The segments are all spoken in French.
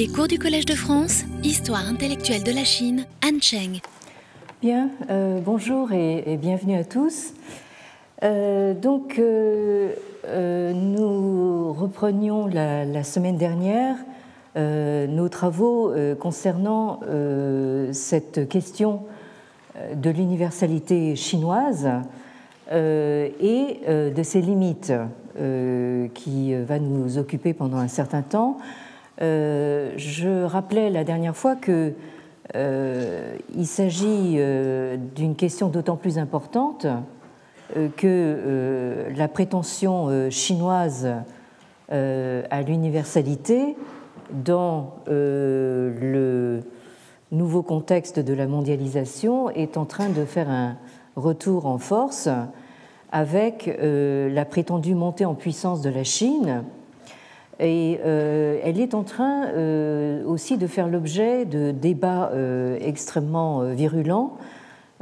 Les cours du Collège de France, Histoire intellectuelle de la Chine, Anne Cheng. Bien, euh, bonjour et, bienvenue à tous. Euh, donc, euh, nous reprenions la, semaine dernière nos travaux concernant cette question de l'universalité chinoise et de ses limites qui va nous occuper pendant un certain temps. Euh, je rappelais la dernière fois que euh, il s'agit euh, d'une question d'autant plus importante que la prétention chinoise à l'universalité dans le nouveau contexte de la mondialisation est en train de faire un retour en force avec la prétendue montée en puissance de la Chine et euh, elle est en train euh, aussi de faire l'objet de débats euh, extrêmement virulents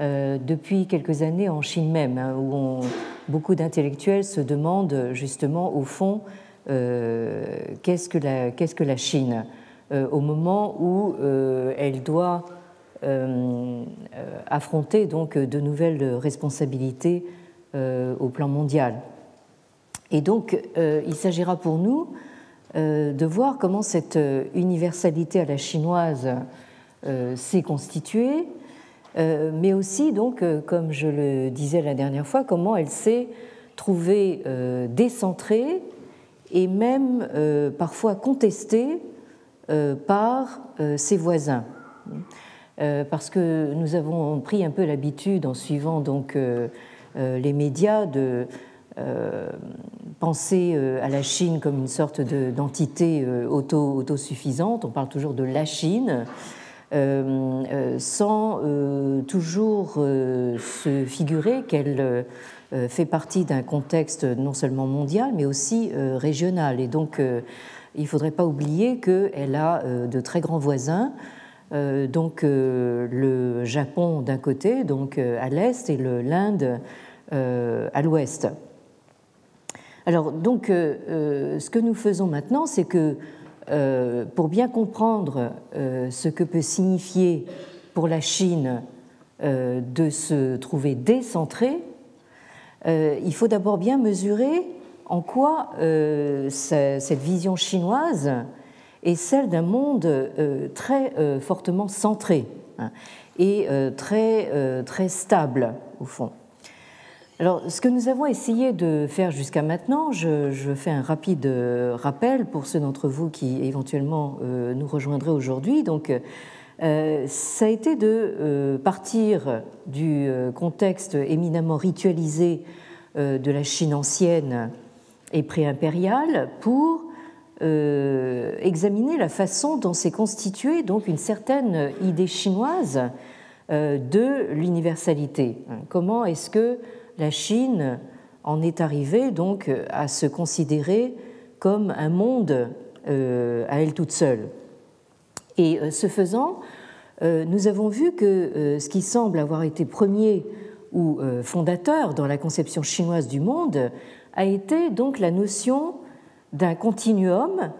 depuis quelques années en Chine même, hein, où beaucoup d'intellectuels se demandent justement au fond qu'est-ce que, la, qu'est-ce que la Chine au moment où elle doit affronter donc de nouvelles responsabilités au plan mondial. Et donc, il s'agira pour nous de voir comment cette euh, universalité à la chinoise euh, s'est constituée, mais aussi, donc, comme je le disais la dernière fois, comment elle s'est trouvée décentrée et même parfois contestée par ses voisins. Parce que nous avons pris un peu l'habitude, en suivant donc les médias, de penser euh, à la Chine comme une sorte d'entité euh, auto, autosuffisante, on parle toujours de la Chine, euh, sans toujours se figurer qu'elle fait partie d'un contexte non seulement mondial, mais aussi régional. Et donc, il ne faudrait pas oublier qu'elle a de très grands voisins, donc le Japon d'un côté, donc à l'est, et l'Inde à l'ouest. Alors, donc, euh, euh, ce que nous faisons maintenant, c'est que euh, pour bien comprendre ce que peut signifier pour la Chine de se trouver décentrée, il faut d'abord bien mesurer en quoi cette vision chinoise est celle d'un monde très fortement centré hein, et très, très stable, au fond. Alors, ce que nous avons essayé de faire jusqu'à maintenant, je, fais un rapide euh, rappel pour ceux d'entre vous qui éventuellement euh, nous rejoindraient aujourd'hui. Donc, euh, ça a été de partir du contexte éminemment ritualisé de la Chine ancienne et préimpériale pour examiner la façon dont s'est constituée donc une certaine idée chinoise de l'universalité. Comment est-ce que la Chine en est arrivée donc à se considérer comme un monde euh, à elle toute seule. Et euh, ce faisant, euh, nous avons vu que ce qui semble avoir été premier ou fondateur dans la conception chinoise du monde a été donc la notion d'un continuum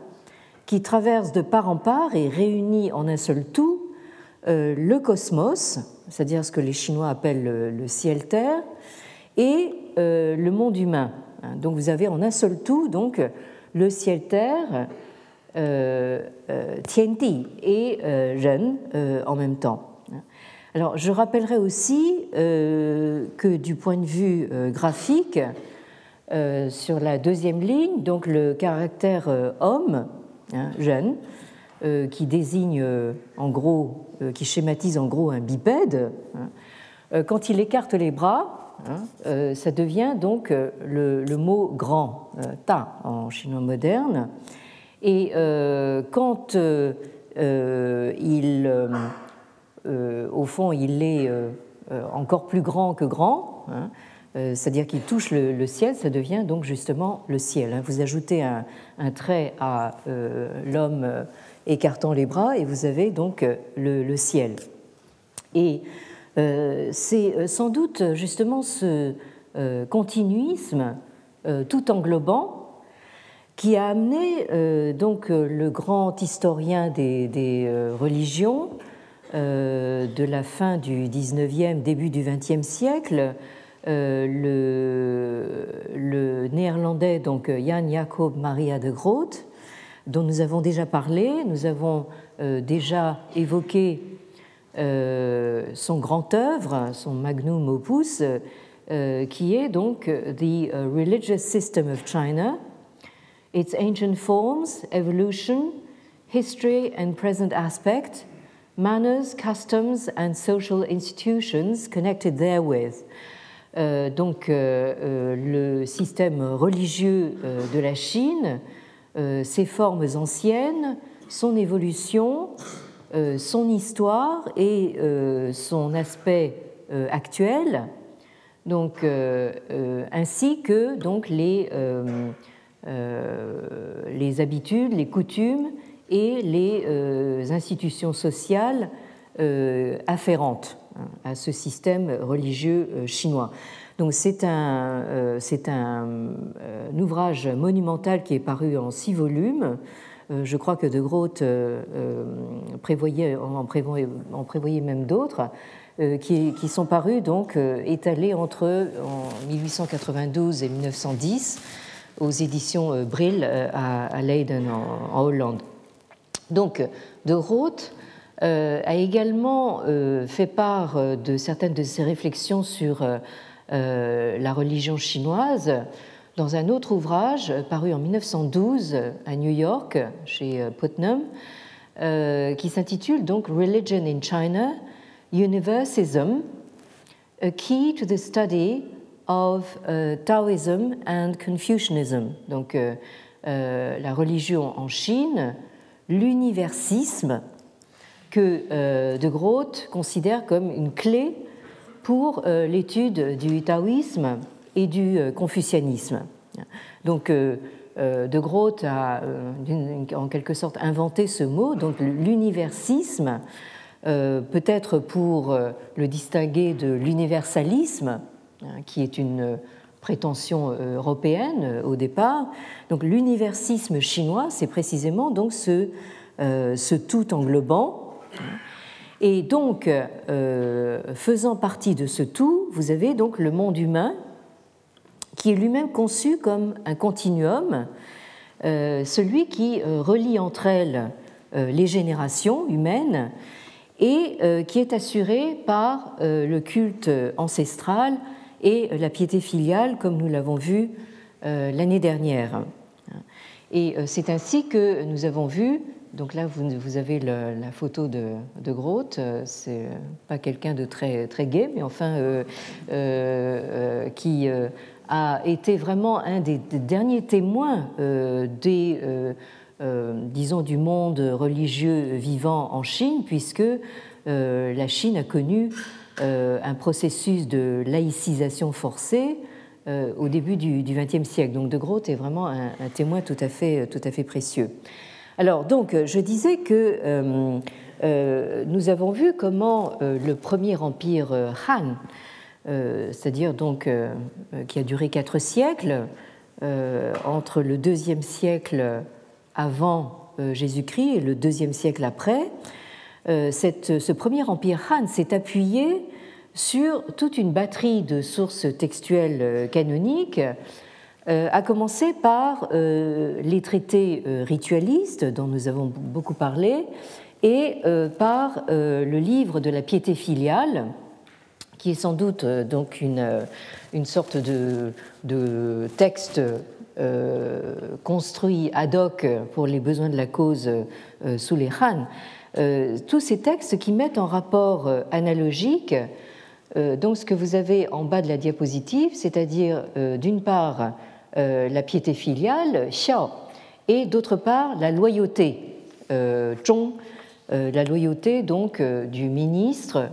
qui traverse de part en part et réunit en un seul tout le cosmos, c'est-à-dire ce que les Chinois appellent le ciel-terre, et euh, le monde humain. Hein, donc vous avez en un seul tout donc le ciel-terre, euh, euh, Tianti et Ren en même temps. Hein. Alors je rappellerai aussi que du point de vue graphique, sur la deuxième ligne, donc le caractère homme, hein, qui désigne en gros, qui schématise en gros un bipède, quand il écarte les bras, Euh, ça devient donc euh, le, mot grand, euh, ta en chinois moderne. Et quand il, au fond, il est encore plus grand que grand, hein, c'est-à-dire qu'il touche le, ciel, ça devient donc justement le ciel. Hein. Vous ajoutez un, trait à l'homme écartant les bras et vous avez donc le, le ciel. Et c'est euh, sans doute justement ce euh, continuisme tout englobant qui a amené donc le grand historien des, religions de la fin du 19e, début du 20e siècle, le, le, néerlandais donc Jan Jacob Maria de Groot, dont nous avons déjà parlé. Nous avons déjà évoqué son grand œuvre, son magnum opus, euh, qui est donc The Religious System of China, Its Ancient Forms, Evolution, History and Present Aspect, Manners, Customs and Social Institutions Connected Therewith. Euh, donc euh, euh, le système religieux euh, de la Chine, ses formes anciennes, son évolution, son histoire et son aspect actuel, donc, euh, euh, ainsi que donc, les, euh, les habitudes, les coutumes et les institutions sociales afférentes hein, à ce système religieux chinois. Donc c'est un, c'est un, ouvrage monumental qui est paru en six volumes. Je crois que De Groot prévoyait, en, prévoyait, en prévoyait même d'autres. Euh, qui, sont parus donc euh, étalés entre en 1892 et 1910 aux éditions euh, Brill à Leiden en, Hollande. Donc, De Roth a également fait part de certaines de ses réflexions sur la religion chinoise dans un autre ouvrage paru en 1912 à New York chez Putnam, qui s'intitule donc Religion in China, Universism, a key to the study of Taoism and Confucianism. Donc, euh, euh, la religion en Chine, l'universisme, que euh, De Groot considère comme une clé pour l'étude du taoïsme et du confucianisme. Donc, De Groot a en quelque sorte inventé ce mot, donc l'universisme euh, peut-être pour euh, le distinguer de l'universalisme, hein, qui est une prétention euh, européenne au départ. Donc l'universisme chinois, c'est précisément donc ce, ce, tout englobant. Et donc, faisant partie de ce tout, vous avez donc le monde humain, qui est lui-même conçu comme un continuum, celui qui relie entre elles les générations humaines et euh, qui est assuré par euh, le culte ancestral et la piété filiale, comme nous l'avons vu euh, l'année dernière. Et c'est ainsi que nous avons vu, donc là vous, avez la photo de, de Groth, c'est pas quelqu'un de très, très gai, mais enfin qui a été vraiment un des, derniers témoins des euh, disons, du monde religieux vivant en Chine, puisque euh, la Chine a connu euh, un processus de laïcisation forcée au début du XXe siècle. Donc De Groot est vraiment un, témoin tout à fait, tout à fait précieux. Alors, donc, je disais que nous avons vu comment le premier empire Han, c'est-à-dire donc qui a duré quatre siècles, entre le deuxième siècle avant euh, Jésus-Christ et le deuxième siècle après, euh, ce premier empire Han s'est appuyé sur toute une batterie de sources textuelles euh, canoniques, à commencer par les traités ritualistes dont nous avons beaucoup parlé et par le livre de la piété filiale, qui est sans doute donc une, une sorte de, de texte euh, construit ad hoc pour les besoins de la cause euh, sous les Han, euh, tous ces textes qui mettent en rapport analogique donc ce que vous avez en bas de la diapositive, c'est-à-dire d'une part la piété filiale, xiao, et d'autre part la loyauté, zhong, la loyauté donc du ministre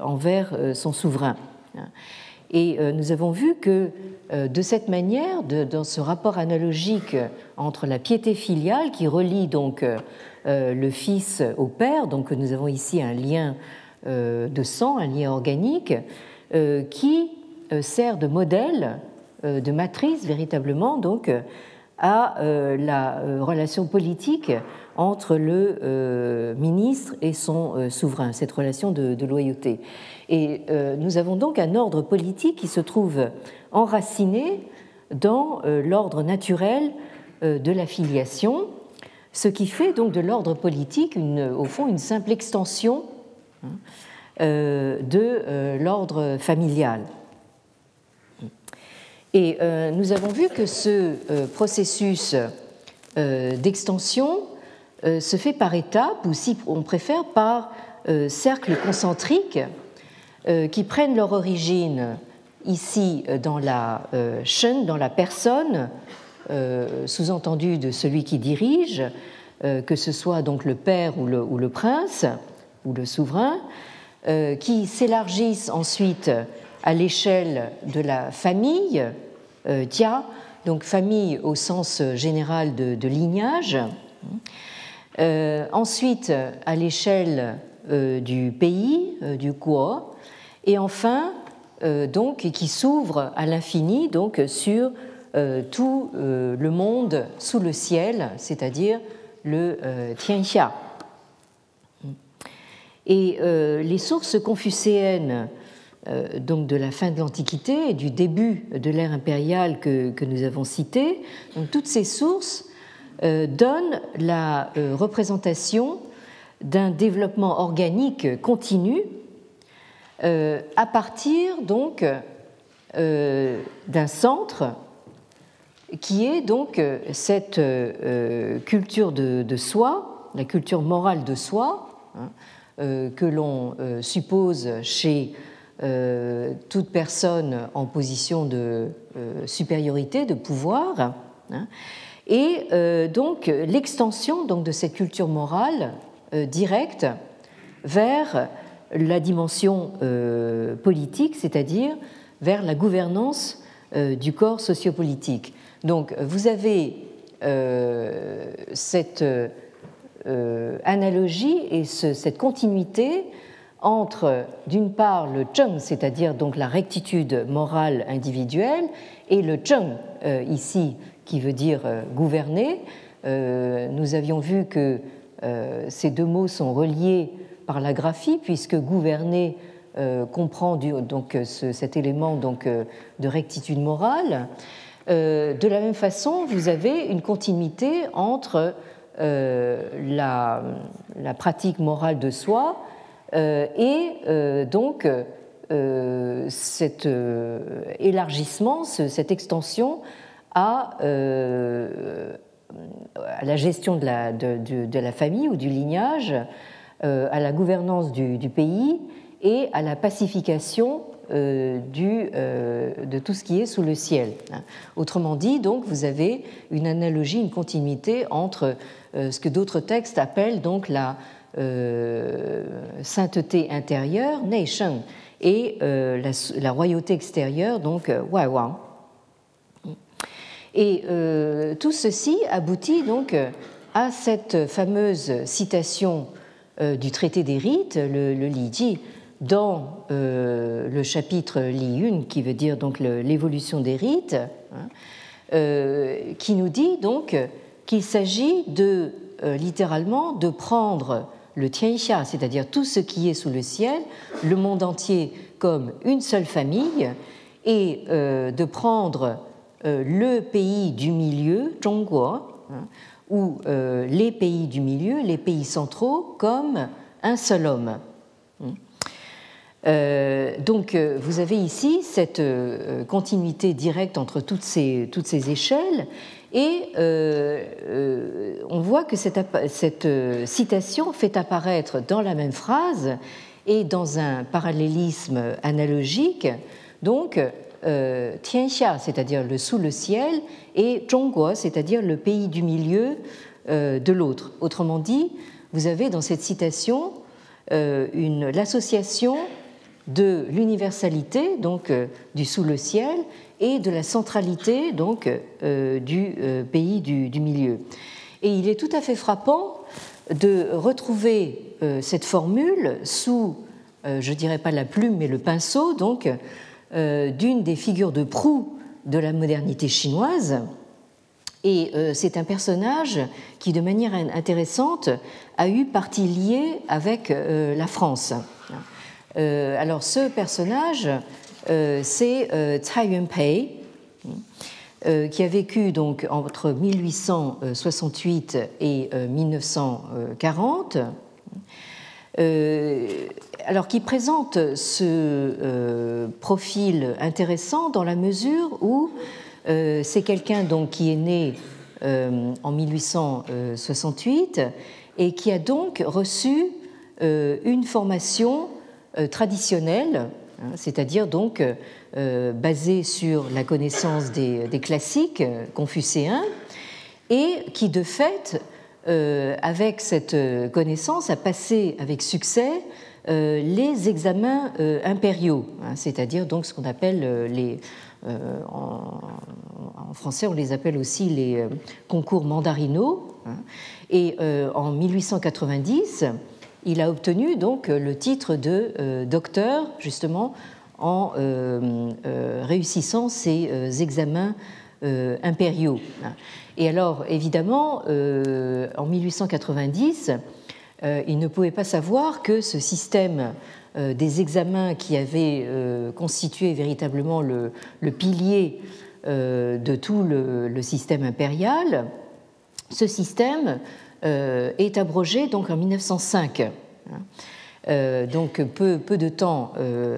envers son souverain. Et euh, nous avons vu que euh, de cette manière, dans ce rapport analogique entre la piété filiale qui relie donc euh, le fils au père, donc nous avons ici un lien de sang, un lien organique, qui sert de modèle, de matrice véritablement, donc à la relation politique entre le ministre et son souverain, cette relation de, loyauté. Et nous avons donc un ordre politique qui se trouve enraciné dans l'ordre naturel de la filiation, ce qui fait donc de l'ordre politique, au fond, une simple extension hein, euh, de euh, l'ordre familial. Et euh, nous avons vu que ce processus d'extension se fait par étapes, ou si on préfère par cercles concentriques qui prennent leur origine ici dans la dans la personne, euh, sous-entendu de celui qui dirige, euh, que ce soit donc le père ou le, prince ou le souverain, euh, qui s'élargissent ensuite à l'échelle de la famille, dia, donc famille au sens général de, lignage, ensuite à l'échelle du pays, du Guo, et enfin donc qui s'ouvre à l'infini donc sur euh, tout euh, le monde sous le ciel, c'est-à-dire le euh, Tianxia. Et les sources confucéennes donc de la fin de l'Antiquité et du début de l'ère impériale que, nous avons donc toutes ces sources donnent la représentation d'un développement organique continu à partir donc d'un centre qui est donc euh, cette euh, euh, culture de, soi, la culture morale de soi, hein, que l'on suppose chez toute personne en position de supériorité, de pouvoir, hein, et donc l'extension donc, de cette culture morale directe vers la dimension politique, c'est-à-dire vers la gouvernance du corps sociopolitique. Donc vous avez euh, cette euh, analogie et cette continuité entre, d'une part, le cheng, c'est-à-dire donc la rectitude morale individuelle, et le cheng, euh, ici, qui veut dire gouverner. nous avions vu que ces deux mots sont reliés par la graphie, puisque gouverner comprend donc cet élément donc, de rectitude morale. Euh, de la même façon, vous avez une continuité entre euh, la, pratique morale de soi euh, et donc cet élargissement, cette extension à, la gestion de la, famille ou du lignage, à la gouvernance du pays et à la pacification euh, euh, de tout ce qui est sous le ciel. Autrement dit, donc, vous avez une analogie, une continuité entre euh, ce que d'autres textes appellent donc la sainteté intérieure, nation, et la, royauté extérieure, donc Wai Wang. Et tout ceci aboutit donc à cette fameuse citation du traité des rites, le, le Li Ji, dans euh, le chapitre Li Yun, qui veut dire donc l'évolution des rites, hein, euh, qui nous dit donc qu'il s'agit de euh, littéralement de prendre le Tianxia, c'est-à-dire tout ce qui est sous le ciel, le monde entier comme une seule famille, et de prendre le pays du milieu, Zhongguo, hein, ou les pays du milieu, les pays centraux, comme un seul homme. Euh, donc euh, vous avez ici cette euh, continuité directe entre toutes ces, toutes ces échelles et on voit que cette, cette, citation fait apparaître dans la même phrase et dans un parallélisme analogique, donc Tianxia, c'est-à-dire le sous le ciel, et Zhongguo, c'est-à-dire le pays du milieu de l'autre. Autrement dit, vous avez dans cette citation l'association de l'universalité donc euh, du sous le ciel et de la centralité donc euh, du euh, pays du, milieu. Et il est tout à fait frappant de retrouver cette formule sous, je dirais pas la plume mais le pinceau donc d'une des figures de proue de la modernité chinoise, Et c'est un personnage qui, de manière intéressante, a eu partie liée avec la France. alors, ce personnage, c'est Tsai Yun-pei, qui a vécu donc entre 1868 et 1940 euh, alors qui présente ce euh, profil intéressant dans la mesure où euh, c'est quelqu'un donc qui est né en 1868 et qui a donc reçu une formation traditionnelle, c'est-à-dire donc basée sur la connaissance des, classiques confucéens et qui de fait euh, avec cette connaissance, a passé avec succès euh, les examens euh, impériaux, hein, c'est-à-dire donc ce qu'on appelle les, en, français on les appelle aussi les concours mandarinaux. Hein. et en 1890, il a obtenu donc le titre de docteur justement en réussissant ces examens impériaux. Et alors, évidemment, euh, en 1890, euh, il ne pouvait pas savoir que ce système euh, des examens qui avait constitué véritablement le, pilier de tout le, système impérial, ce système est abrogé donc en 1905. donc peu, peu, de temps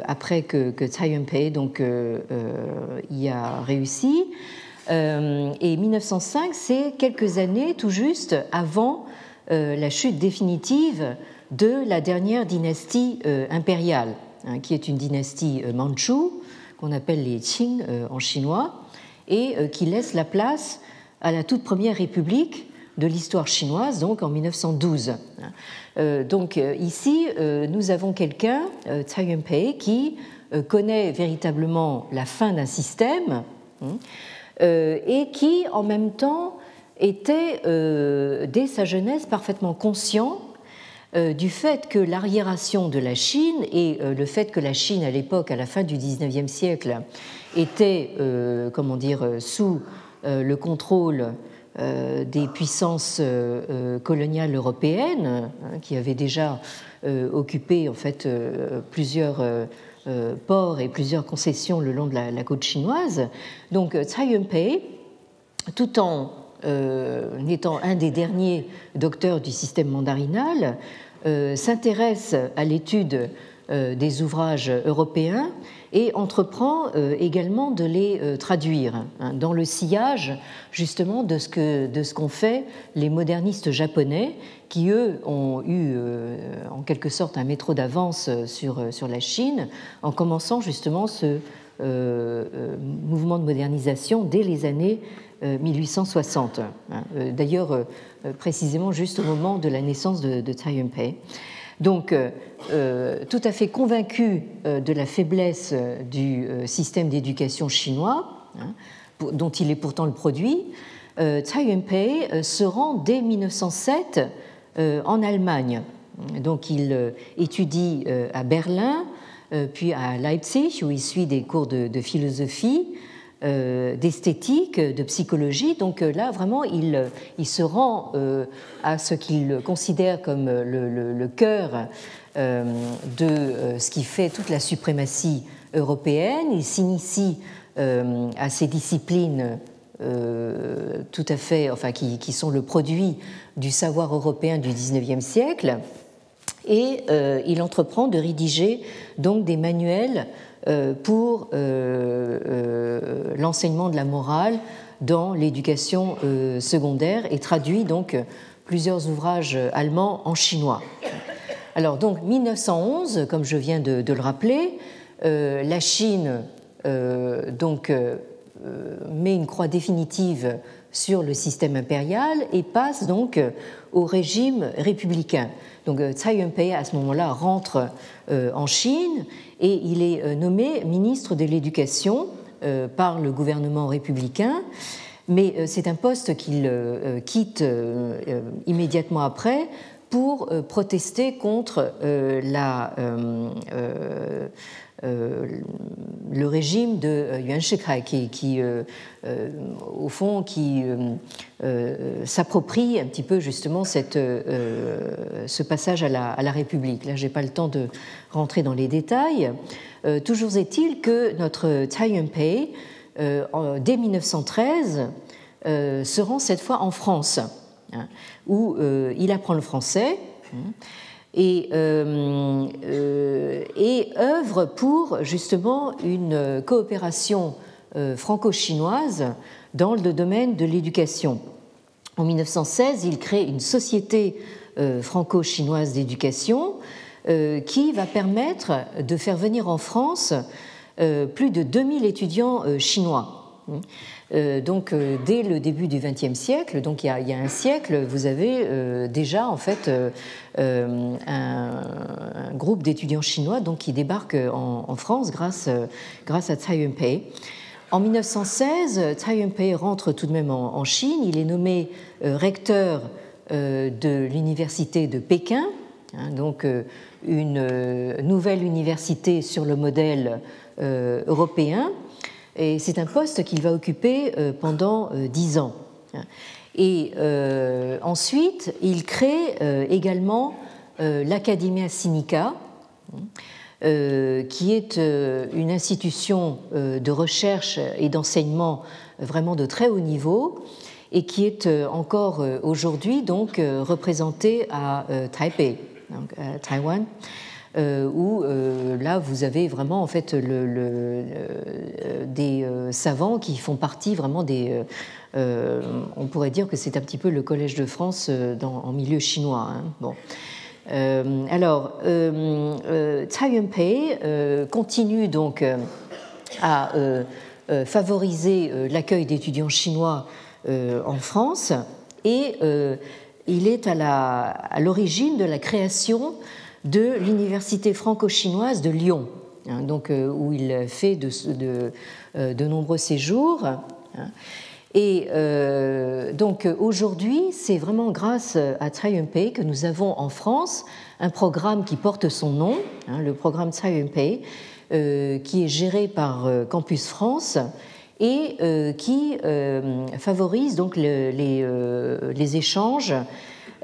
après que, que Tsai Yun-pei donc y a réussi, euh, et 1905, c'est quelques années tout juste avant euh, la chute définitive de la dernière dynastie euh, impériale, hein, qui est une dynastie manchoue, qu'on appelle les Qing en chinois, et qui laisse la place à la toute première république de l'histoire chinoise, donc en 1912. donc ici, nous avons quelqu'un, Tsai Yun-pei, qui connaît véritablement la fin d'un système. Hein, euh, et qui, en même temps, était, euh, dès sa jeunesse, parfaitement conscient euh, du fait que l'arriération de la Chine et le fait que la Chine, à l'époque, à la fin du XIXe siècle, était, comment dire, sous le contrôle des puissances coloniales européennes, hein, qui avaient déjà occupé en fait plusieurs euh, ports et plusieurs concessions le long de la, côte chinoise. Donc euh, Tsai Yun-pei, tout en euh, étant un des derniers docteurs du système mandarinal, s'intéresse à l'étude des ouvrages européens et entreprend également de les traduire hein, dans le sillage justement de ce que de ce qu'ont fait les modernistes japonais qui, eux, ont eu euh, en quelque sorte un métro d'avance sur, euh, sur la Chine, en commençant justement ce euh, mouvement de modernisation dès les années 1860. Hein. D'ailleurs, précisément juste au moment de la naissance de, de Yun-pei. Donc, tout à fait convaincu de la faiblesse du système d'éducation chinois, hein, dont il est pourtant le produit, Tsai Yun-pei se rend dès 1907 euh, en Allemagne. Donc il euh, étudie euh, à Berlin, puis à Leipzig, où il suit des cours de, philosophie, d'esthétique, de psychologie. Donc là, vraiment, il, il se rend à ce qu'il considère comme le, cœur de ce qui fait toute la suprématie européenne. Il s'initie à ces disciplines euh, tout à fait, enfin, qui, sont le produit du savoir européen du XIXe siècle. Et euh, il entreprend de rédiger donc des manuels euh, pour l'enseignement de la morale dans l'éducation secondaire et traduit donc plusieurs ouvrages allemands en chinois. Alors donc 1911, comme je viens de, le rappeler, la Chine donc euh, met une croix définitive sur le système impérial et passe donc au régime républicain. Donc euh, Tsai Yun-pei à ce moment-là rentre euh, en Chine et il est nommé ministre de l'Éducation par le gouvernement républicain, mais c'est un poste qu'il quitte immédiatement après pour protester contre la le régime de Yuan Shikai, qui, qui au fond, qui s'approprie un petit peu justement cette, ce passage à la, à la République. Là, je n'ai pas le temps de rentrer dans les détails. toujours est-il que notre Tsai Yun-pei, dès 1913, se rend cette fois en France, hein, où il apprend le français. Hein, et, euh, euh, et, œuvre pour justement une coopération euh, franco-chinoise dans le domaine de l'éducation. En 1916, il crée une société franco-chinoise d'éducation qui va permettre de faire venir en France plus de 2000 étudiants chinois. Euh, donc, euh, dès le début du XXe siècle, donc il y, a, un siècle, vous avez euh, déjà en fait un, groupe d'étudiants chinois donc, qui débarquent en, France grâce, grâce à Tsai Yun-pei. En 1916, Tsai Yun-pei rentre tout de même en, Chine. Il est nommé recteur de l'université de Pékin, hein, donc une nouvelle université sur le modèle européen et c'est un poste qu'il va occuper euh, pendant euh, dix ans. Et euh, ensuite, il crée également l'Academia Sinica, qui est une institution de recherche et d'enseignement vraiment de très haut niveau et qui est encore aujourd'hui donc représentée à Taipei, donc à Taïwan. Euh, où euh, là vous avez vraiment en fait le, des euh, savants qui font partie vraiment des on pourrait dire que c'est un petit peu le Collège de France en milieu chinois. Hein. Bon. alors, Tsai Yun-pei continue donc à favoriser l'accueil d'étudiants chinois en France et il est à l'origine de la création de l'université franco-chinoise de Lyon, hein, donc, euh, où il fait de, euh, nombreux séjours. Hein. Et euh, donc aujourd'hui, c'est vraiment grâce à Tsai que nous avons en France un programme qui porte son nom, hein, le programme Tsai qui est géré par Campus France et qui favorise donc les, échanges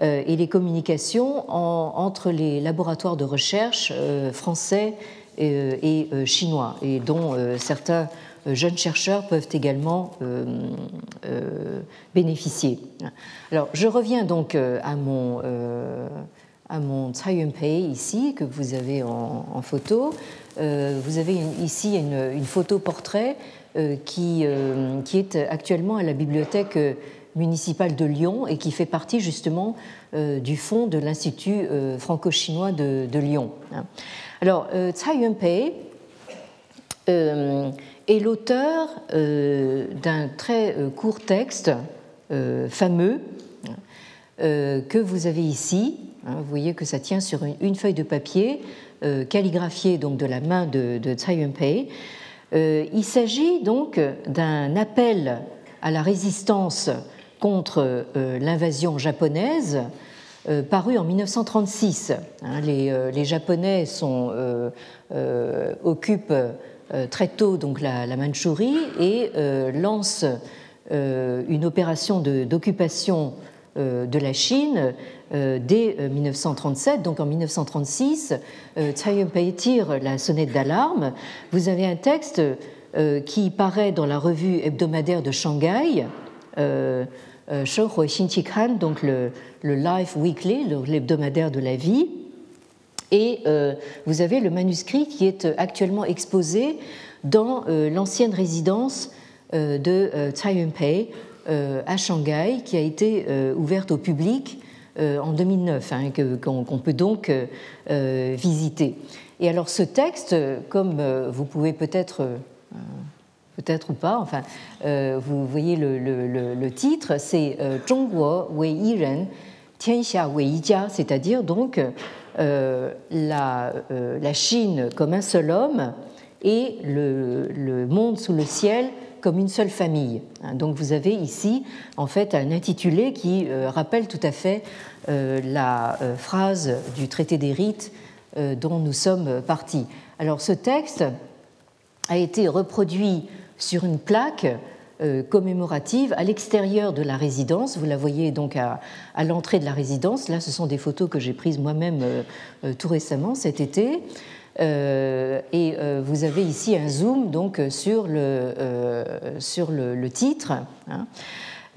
et les communications entre les laboratoires de recherche euh, français euh, et chinois, et dont certains jeunes chercheurs peuvent également bénéficier. Alors, je reviens donc à mon, à mon ici, que vous avez en, photo. vous avez ici une, une photo portrait qui, qui est actuellement à la bibliothèque municipal de Lyon et qui fait partie justement euh, du fonds de l'Institut euh, franco-chinois de, Lyon. Hein. Alors, euh, Tsai Yun-pei est l'auteur d'un très court texte fameux que vous avez ici. Hein. vous voyez que ça tient sur une, feuille de papier calligraphiée donc de la main de, de Tsai Yun-pei. il s'agit donc d'un appel à la résistance contre euh, l'invasion japonaise, euh, paru en 1936. Hein, euh, les, Japonais occupent très tôt donc la, la Mandchourie et lancent une opération d'occupation de, la Chine dès 1937. Donc en 1936, Tsai tire la sonnette d'alarme. Vous avez un texte qui paraît dans la revue hebdomadaire de Shanghai. Euh, Shouhui Xinqikan, donc le, Life Weekly, l'hebdomadaire de la vie. Et euh, vous avez le manuscrit qui est actuellement exposé dans euh, l'ancienne résidence de Tsai Yun-pei à Shanghai, qui a été ouverte au public en 2009, hein, qu'on peut donc visiter. Et alors ce texte, comme vous pouvez peut-être peut-être ou pas, enfin, euh, vous voyez le, titre, c'est euh, Zhongguo Wei Yiren, Tianxia Wei Yijia, c'est-à-dire donc euh, la, la, Chine comme un seul homme et le, monde sous le ciel comme une seule famille. Hein, donc vous avez ici en fait un intitulé qui rappelle tout à fait la phrase du traité des rites dont nous sommes partis. Alors ce texte a été reproduit sur une plaque commémorative à l'extérieur de la résidence. Vous la voyez donc à, l'entrée de la résidence. Là, ce sont des photos que j'ai prises moi-même tout récemment, cet été. et vous avez ici un zoom donc sur le, titre. Hein.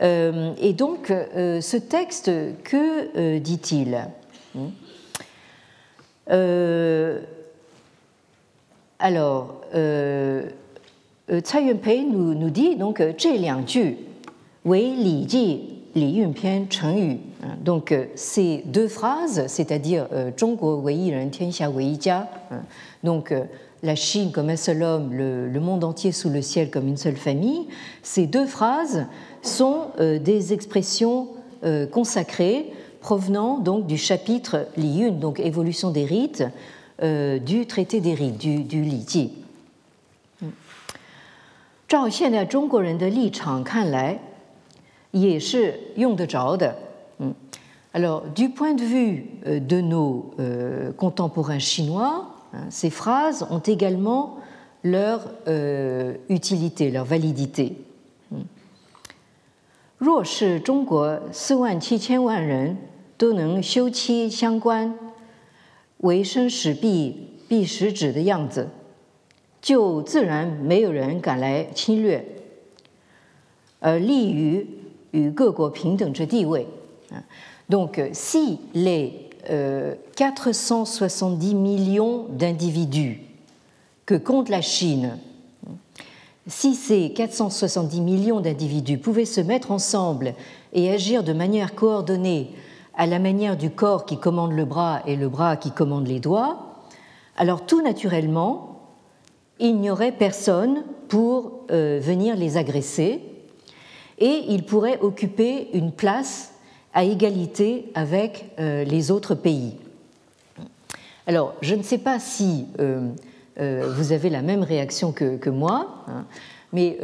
Euh, et donc, euh, ce texte, que euh, dit-il Alors, Tsai Yunpei nous, nous dit donc, donc ces deux phrases, c'est-à-dire donc la Chine comme un seul homme, le, monde entier sous le ciel comme une seule famille, ces deux phrases sont des expressions euh, consacrées provenant donc du chapitre Li donc évolution des rites, euh, du traité des rites, du, du Li Ji. 照现在中国人的立场看来，也是用得着的。嗯，alors du point de vue de nos、呃、contemporains chinois, ces phrases ont également leur utilité，leur validité. 若是中国四万七千万人都能休戚相关，为生始必必始指的样子。就自然没有人敢来侵略，而利于与各国平等之地位。Donc, si les quatre cent soixante-dix millions d'individus que compte la Chine si ces 470 millions d'individus pouvaient se mettre ensemble et agir de manière coordonnée à la manière du corps qui commande le bras et le bras qui commande les doigts, alors tout naturellement, aurait personne pour euh, venir les agresser et ils pourraient occuper une place à égalité avec euh, les autres pays. Alors, je ne sais pas si euh, vous avez la même réaction que, moi. Hein. Mais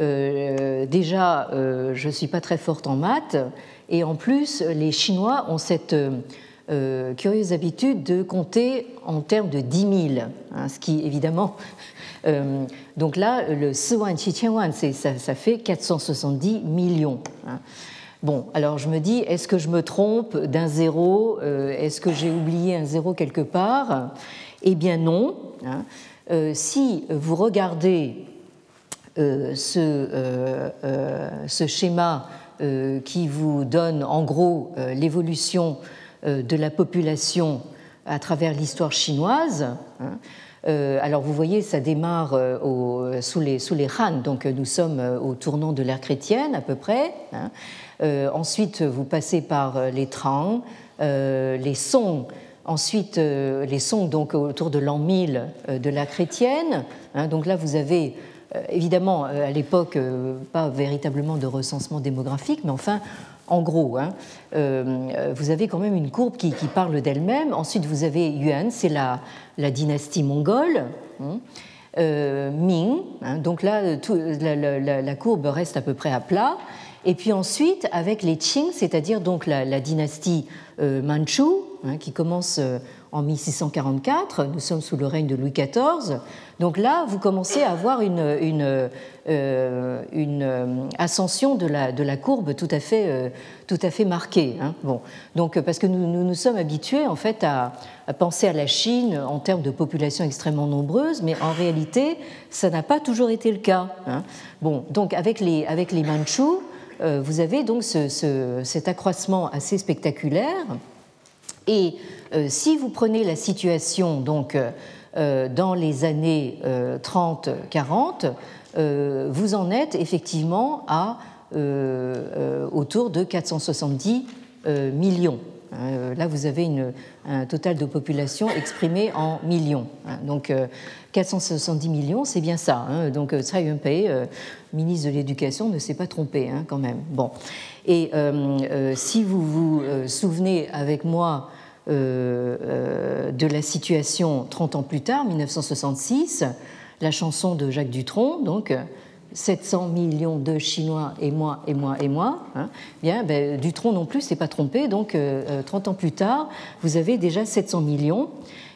déjà, je ne suis pas très forte en maths. Et en plus, les Chinois ont cette curieuse habitude de compter en termes de 10 000, hein, ce qui évidemment. Donc là, le 4 wan ça, ça fait 470 millions. Hein. Bon, alors je me dis, est-ce que je me trompe d'un zéro Est-ce que j'ai oublié un zéro quelque part? Eh bien non. Euh, si vous regardez euh, euh, ce, schéma qui vous donne en gros l'évolution de la population à travers l'histoire chinoise, hein, alors vous voyez, ça démarre sous, les, sous les Han, donc nous sommes au tournant de l'ère chrétienne à peu près. Hein. ensuite, vous passez par les Trang, les Song, Ensuite, euh, les Song, donc autour de l'an 1000 euh, de la chrétienne. Hein, donc là, vous avez euh, évidemment à l'époque pas véritablement de recensement démographique, mais enfin, en gros, hein, vous avez quand même une courbe qui, parle d'elle-même. Ensuite, vous avez Yuan, c'est la, dynastie mongole. Hein. Ming, donc là, la, courbe reste à peu près à plat. Et puis ensuite, avec les Qing, c'est-à-dire donc la, dynastie Manchu, Hein, qui commence euh, en 1644. Nous sommes sous le règne de Louis XIV. Donc là, vous commencez à avoir une, euh, euh, ascension de la, courbe tout à fait, fait marquée. Hein. Bon. Donc, parce que nous, nous, sommes habitués en fait à, penser à la Chine en termes de population extrêmement nombreuse, mais en réalité, ça n'a pas toujours été le cas. Hein. Bon, donc avec les, avec vous avez donc ce, cet accroissement assez spectaculaire. Et euh, si vous prenez la situation donc euh, euh, dans les années 30-40, vous en êtes effectivement à autour de 470 millions. Là, vous avez un total de population exprimé en millions. Hein. Donc, 470 millions, c'est bien ça. Hein. Donc, Tsai Yun-pei, ministre de l'Éducation, ne s'est pas trompé hein, quand même. Bon. Et si vous vous souvenez avec moi euh, euh, de la situation 30 ans plus tard, 1966, la chanson de Jacques Dutronc, donc 700 millions de Chinois et moi et moi et moi, hein, bien ben, Dutron non plus s'est pas trompé. Donc 30 ans plus tard, vous avez déjà 700 millions.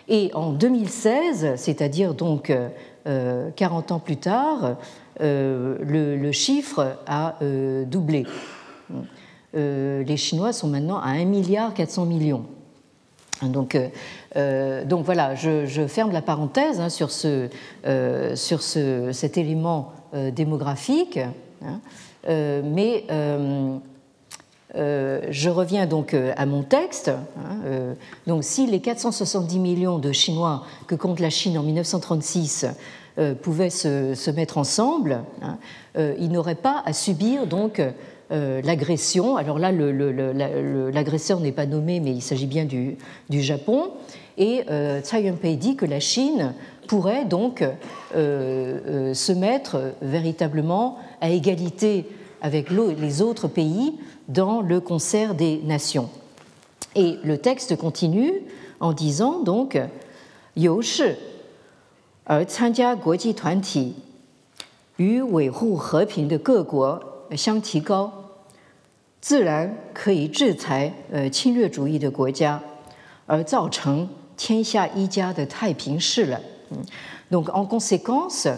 Et en 2016, c'est-à-dire donc 40 ans plus tard, le, chiffre a doublé. Les Chinois sont maintenant à 1 milliard 400 millions. Donc, euh, euh, donc voilà, je, ferme la parenthèse hein, sur, ce, euh, sur ce, cet élément démographique, hein. mais je reviens donc à mon texte. Hein, donc, si les 470 millions de Chinois que compte la Chine en 1936 pouvaient se, se, mettre ensemble, ils n'auraient pas à subir donc euh, l'agression. Alors là, l'agresseur n'est pas nommé, mais il s'agit bien du, du, Japon. Et euh, Tsai Ing-pei dit que la Chine pourrait donc euh, se mettre véritablement à égalité avec les autres pays dans le concert des nations. Et le texte continue en disant donc Yoshi, Yu Wei Hu Heping de Ge Xiang Ti Gao 自然可以制裁呃侵略主义的国家，而造成天下一家的太平事了。Donc en conséquence,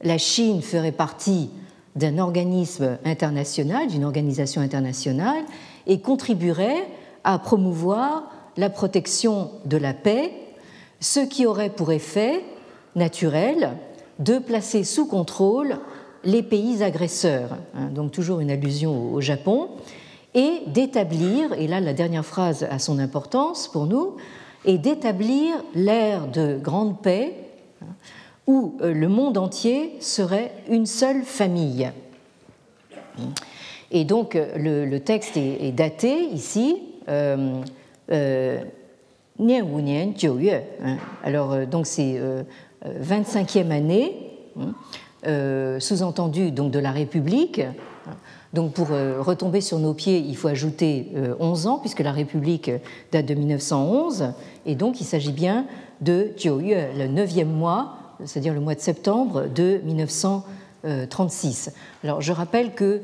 la Chine ferait partie d'un organisme international, d'une organisation internationale, et contribuerait à promouvoir la protection de la paix, ce qui aurait pour effet naturel de placer sous contrôle les pays agresseurs, hein, donc toujours une allusion au Japon, et d'établir, et là la dernière phrase a son importance pour nous, et d'établir l'ère de grande paix hein, où euh, le monde entier serait une seule famille. Et donc euh, le, texte est, daté ici. Euh, euh, hein. alors donc c'est 25e année, euh, sous-entendu donc de la République. Donc pour euh, retomber sur nos pieds, il faut ajouter 11 euh, ans, puisque la République date de 1911, et donc il s'agit bien de Jiuyue, le neuvième mois, c'est-à-dire le mois de septembre de 1936. Alors je rappelle que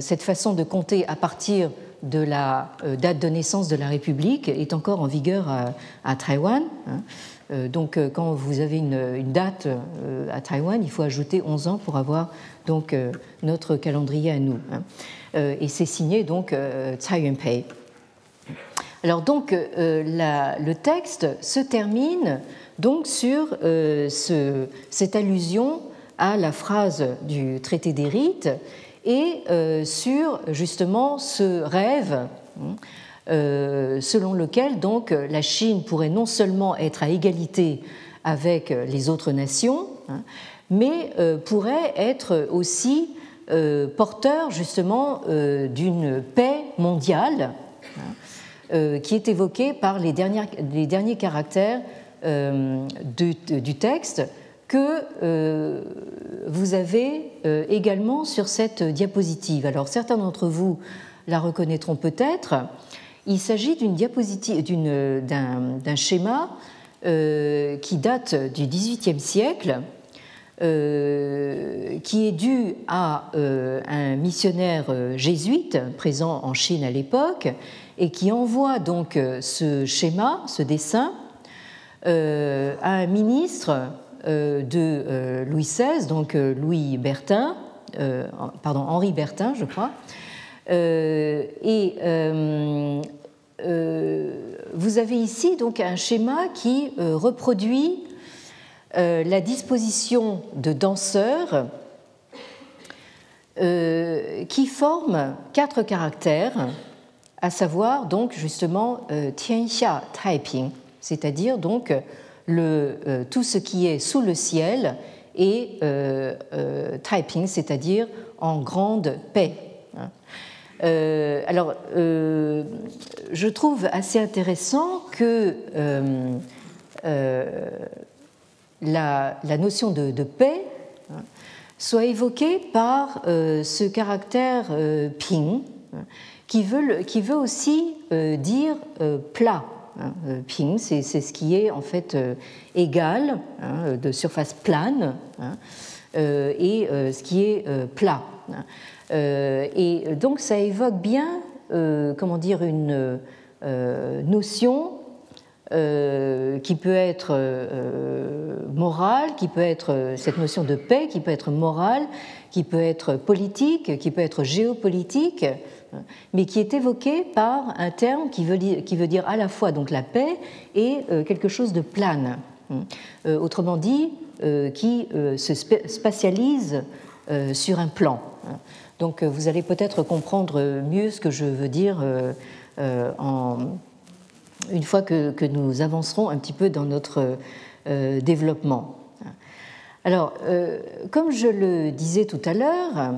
cette façon de compter à partir de la date de naissance de la République est encore en vigueur à, à Taïwan. Hein. Euh, donc, euh, quand vous avez une, date euh, à Taïwan, il faut ajouter 11 ans pour avoir donc notre calendrier à nous. Hein. Et c'est signé donc Tsai Ying-pei. Alors donc, le texte se termine donc sur ce, cette allusion à la phrase du traité des rites et sur justement ce rêve. Euh, selon lequel donc la Chine pourrait non seulement être à égalité avec les autres nations, hein, mais euh, pourrait être aussi euh, porteur justement d'une paix mondiale hein, qui est évoquée par les, les derniers caractères du, texte que vous avez également sur cette diapositive. Alors certains d'entre vous la reconnaîtront peut-être. Il s'agit d'une diapositive, d'un, schéma euh, qui date du XVIIIe siècle, euh, qui est dû à euh, un missionnaire jésuite présent en Chine à l'époque et qui envoie donc ce schéma, ce dessin, à un ministre de Louis XVI, donc Louis Bertin, pardon Henri Bertin, je crois, et euh, euh, vous avez ici donc un schéma qui reproduit la disposition de danseurs qui forment quatre caractères, à savoir donc justement Tianxia Taiping, c'est-à-dire donc le, tout ce qui est sous le ciel et Taiping, c'est-à-dire en grande paix. Hein. Euh, alors, euh, je trouve assez intéressant que euh, la, notion de, paix hein, soit évoquée par ce caractère ping, hein, qui, veut, qui, veut, aussi dire plat. Ping, c'est ce qui est en fait égal, de surface plane. et ce qui est plat. Et donc ça évoque bien, comment dire, une notion qui peut être morale, qui peut être cette notion de paix, qui peut être morale, qui peut être politique, qui peut être géopolitique, mais qui est évoqué par un terme qui veut dire, à la fois donc la paix et euh, quelque chose de plane. Euh, autrement dit, euh, qui se spatialise sur un plan. Donc vous allez peut-être comprendre mieux ce que je veux dire en, une fois que, nous avancerons un petit peu dans notre développement. Alors, comme je le disais tout à l'heure,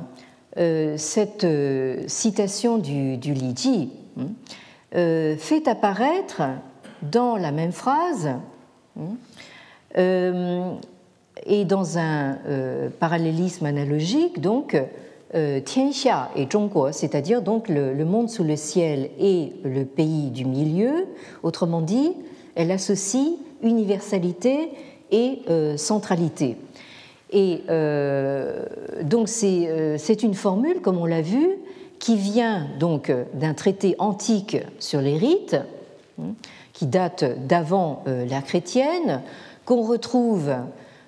euh, cette euh, citation du, du Ji hein, euh, fait apparaître dans la même phrase hein, et dans un parallélisme analogique, donc Tianxia et Zhongguo, c'est-à-dire donc le, monde sous le ciel et le pays du milieu. Autrement dit, elle associe universalité et centralité. Et euh, donc euh, c'est une formule, comme on l'a vu, qui vient donc d'un traité antique sur les rites, hein, qui date d'avant euh, la chrétienne, qu'on retrouve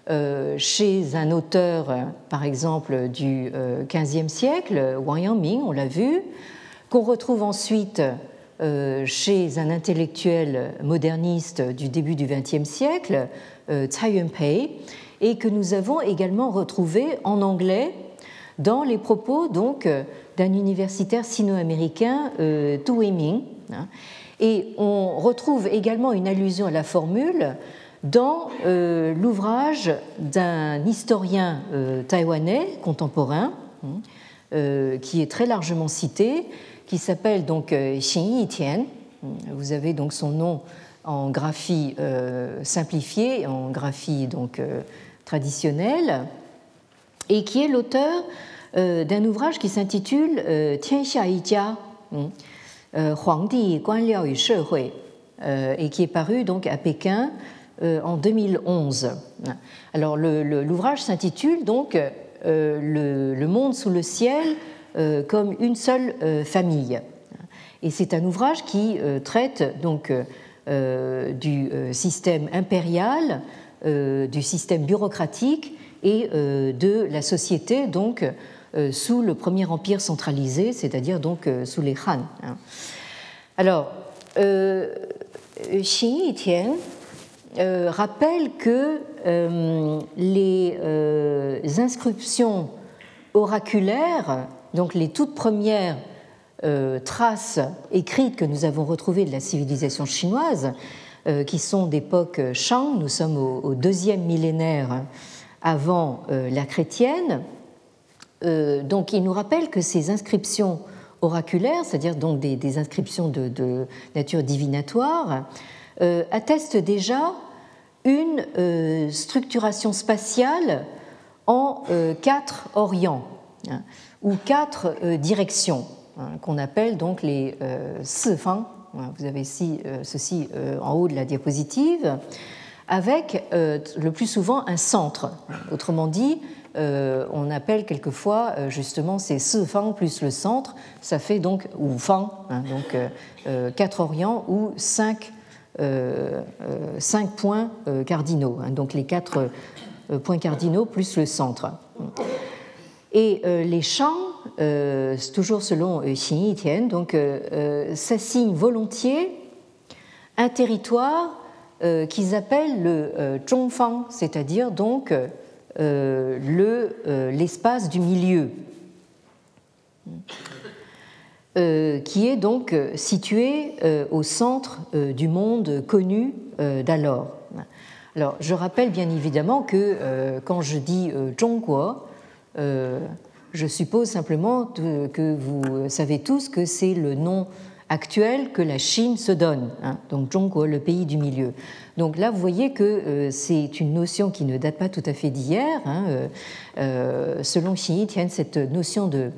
chez un auteur, par exemple, du XVe siècle, Wang Yangming, on l'a vu, qu'on retrouve ensuite chez un intellectuel moderniste du début du XXe siècle, Tsai Yun-pei, et que nous avons également retrouvé en anglais dans les propos donc d'un universitaire sino-américain, euh, Tu Wei-ming. Hein. Et on retrouve également une allusion à la formule dans euh, l'ouvrage d'un historien euh, taïwanais contemporain, hein, euh, qui est très largement cité, qui s'appelle donc Xin Yitian. Vous avez donc son nom en graphie simplifiée, en graphie donc traditionnel, et qui est l'auteur d'un ouvrage qui s'intitule Tianxia Yijia, hein, Huangdi Guan Liao Yu Hui, et qui est paru donc à Pékin en 2011. Alors l'ouvrage s'intitule donc le, monde sous le ciel comme une seule famille. Et c'est un ouvrage qui traite donc du système impérial euh, du système bureaucratique et euh, de la société donc euh, sous le premier empire centralisé, c'est-à-dire donc sous les Han. Alors, Xin Yitian rappelle que les inscriptions oraculaires, donc les toutes premières traces écrites que nous avons retrouvées de la civilisation chinoise, euh, qui sont d'époque Shang. Nous sommes au, deuxième millénaire avant euh, la chrétienne. Euh, donc, il nous rappelle que ces inscriptions oraculaires, c'est-à-dire donc des, inscriptions de, nature divinatoire, attestent déjà une structuration spatiale en quatre orients hein, ou quatre directions hein, qu'on appelle donc les Sifang vous avez ici euh, ceci euh, en haut de la diapositive, avec euh, le plus souvent un centre. Autrement dit, on appelle quelquefois justement ces fang plus le centre, ça fait donc ou hein, donc quatre orients ou cinq, cinq points cardinaux, hein, donc les quatre points cardinaux plus le centre. Et les champs euh, toujours selon euh, Xin Yitian, donc euh, s'assigne volontiers un territoire qu'ils appellent le Zhongfang, c'est-à-dire donc l'espace du milieu, qui est donc situé au centre du monde connu d'alors. Alors, je rappelle bien évidemment que quand je dis Zhongguo, je suppose simplement que vous savez tous que c'est le nom actuel que la Chine se donne, hein, donc Zhongguo, le pays du milieu. Donc là, vous voyez que euh, c'est une notion qui ne date pas tout à fait d'hier. Hein, euh, euh, selon Xi Yitian, cette notion de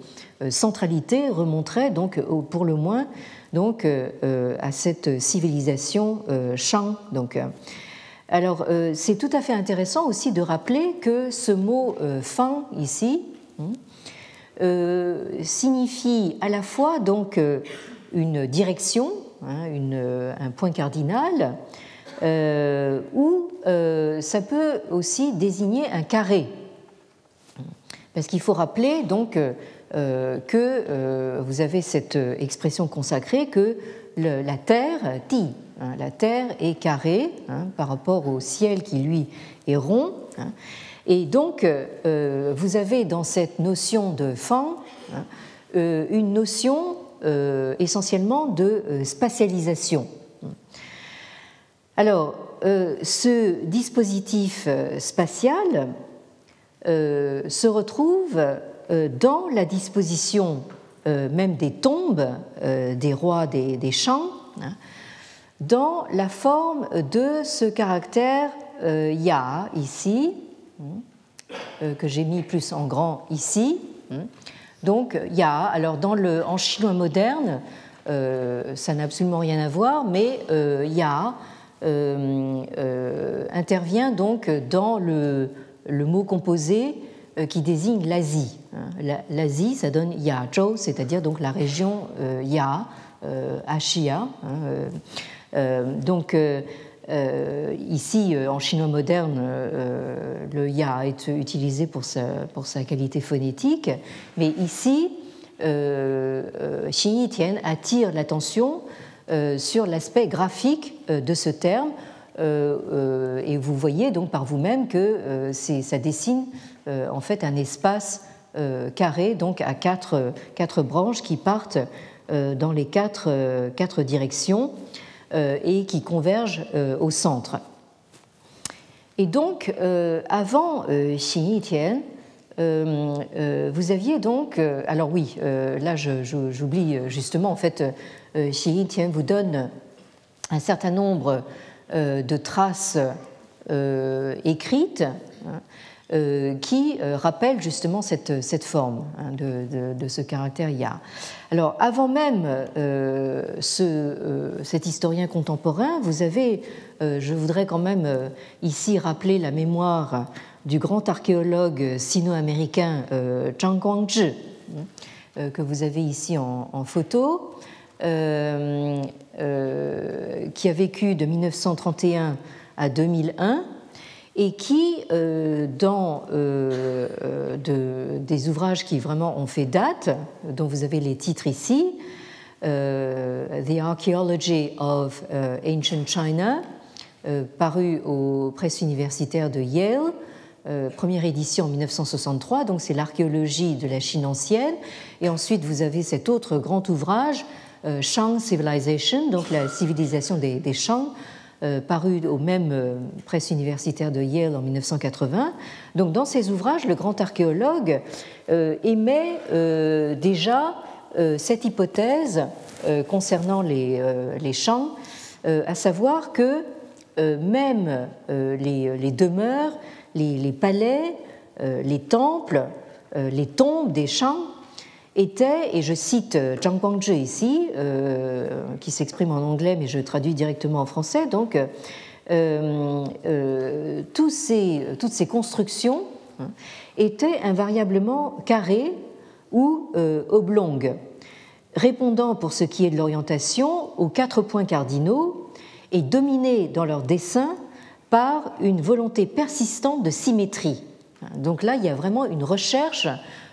centralité remonterait donc pour le moins donc à cette civilisation Shang. Donc Alors, c'est tout à fait intéressant aussi de rappeler que ce mot fin ici hein, signifie à la fois donc une direction, hein, un point cardinal, ou ça peut aussi désigner un carré. Parce qu'il faut rappeler donc euh, que euh, vous avez cette expression consacrée que la Terre, ti, hein, la Terre est carrée hein, par rapport au ciel qui lui est rond. Et donc, euh, vous avez dans cette notion de fin une notion essentiellement de spatialisation. Alors, ce dispositif spatial se retrouve euh, dans la disposition euh, même des tombes euh, des rois des, champs, hein, dans la forme de ce caractère ya ici, hein, que j'ai mis plus en grand ici. Donc ya, alors dans le, en chinois moderne, ça n'a absolument rien à voir, mais ya intervient donc dans le, mot composé euh, qui désigne l'Asie. Hein. L'Asie, ça donne Yazhou, c'est-à-dire donc la région euh, Ya, euh, Ashia. Hein, donc ici, en chinois moderne, le Ya est utilisé pour sa, qualité phonétique, mais ici, Xin Yitian attire l'attention sur l'aspect graphique de ce terme. et vous voyez donc par vous-même que ça dessine euh, en fait un espace euh, carré, donc à quatre, branches qui partent euh, dans les quatre directions et qui convergent au centre. Et donc, avant Xi Yitian, vous aviez donc, alors oui, là j'oublie justement, en fait, Xi Yitian vous donne un certain nombre de traces écrites hein, euh, qui euh, rappelle justement cette, cette forme hein, de, de, ce caractère ya. Alors, avant même euh, ce, cet historien contemporain, vous avez, je voudrais quand même ici rappeler la mémoire du grand archéologue sino-américain Zhang Guangzhi, hein, que vous avez ici en photo, qui a vécu de 1931 à 2001 et qui, euh, dans euh, euh, des ouvrages qui vraiment ont fait date, dont vous avez les titres ici, The Archaeology of Ancient China, paru aux presses universitaires de Yale, première édition en 1963, donc c'est l'archéologie de la Chine ancienne, et ensuite vous avez cet autre grand ouvrage, Shang Civilization, donc la civilisation des, Shang, paru au même euh, presse universitaire de Yale en 1980. Donc, dans ses ouvrages, le grand archéologue euh, émet déjà cette hypothèse concernant les champs, à savoir que même les, demeures, les, palais, les temples, les tombes des champs était, et je cite euh, Zhang Guangzhi ici, euh, qui s'exprime en anglais, mais je traduis directement en français, donc euh, tous ces, toutes ces constructions hein, étaient invariablement carrées ou oblongues, répondant pour ce qui est de l'orientation aux quatre points cardinaux et dominées dans leur dessin par une volonté persistante de symétrie. Donc là, il y a vraiment une recherche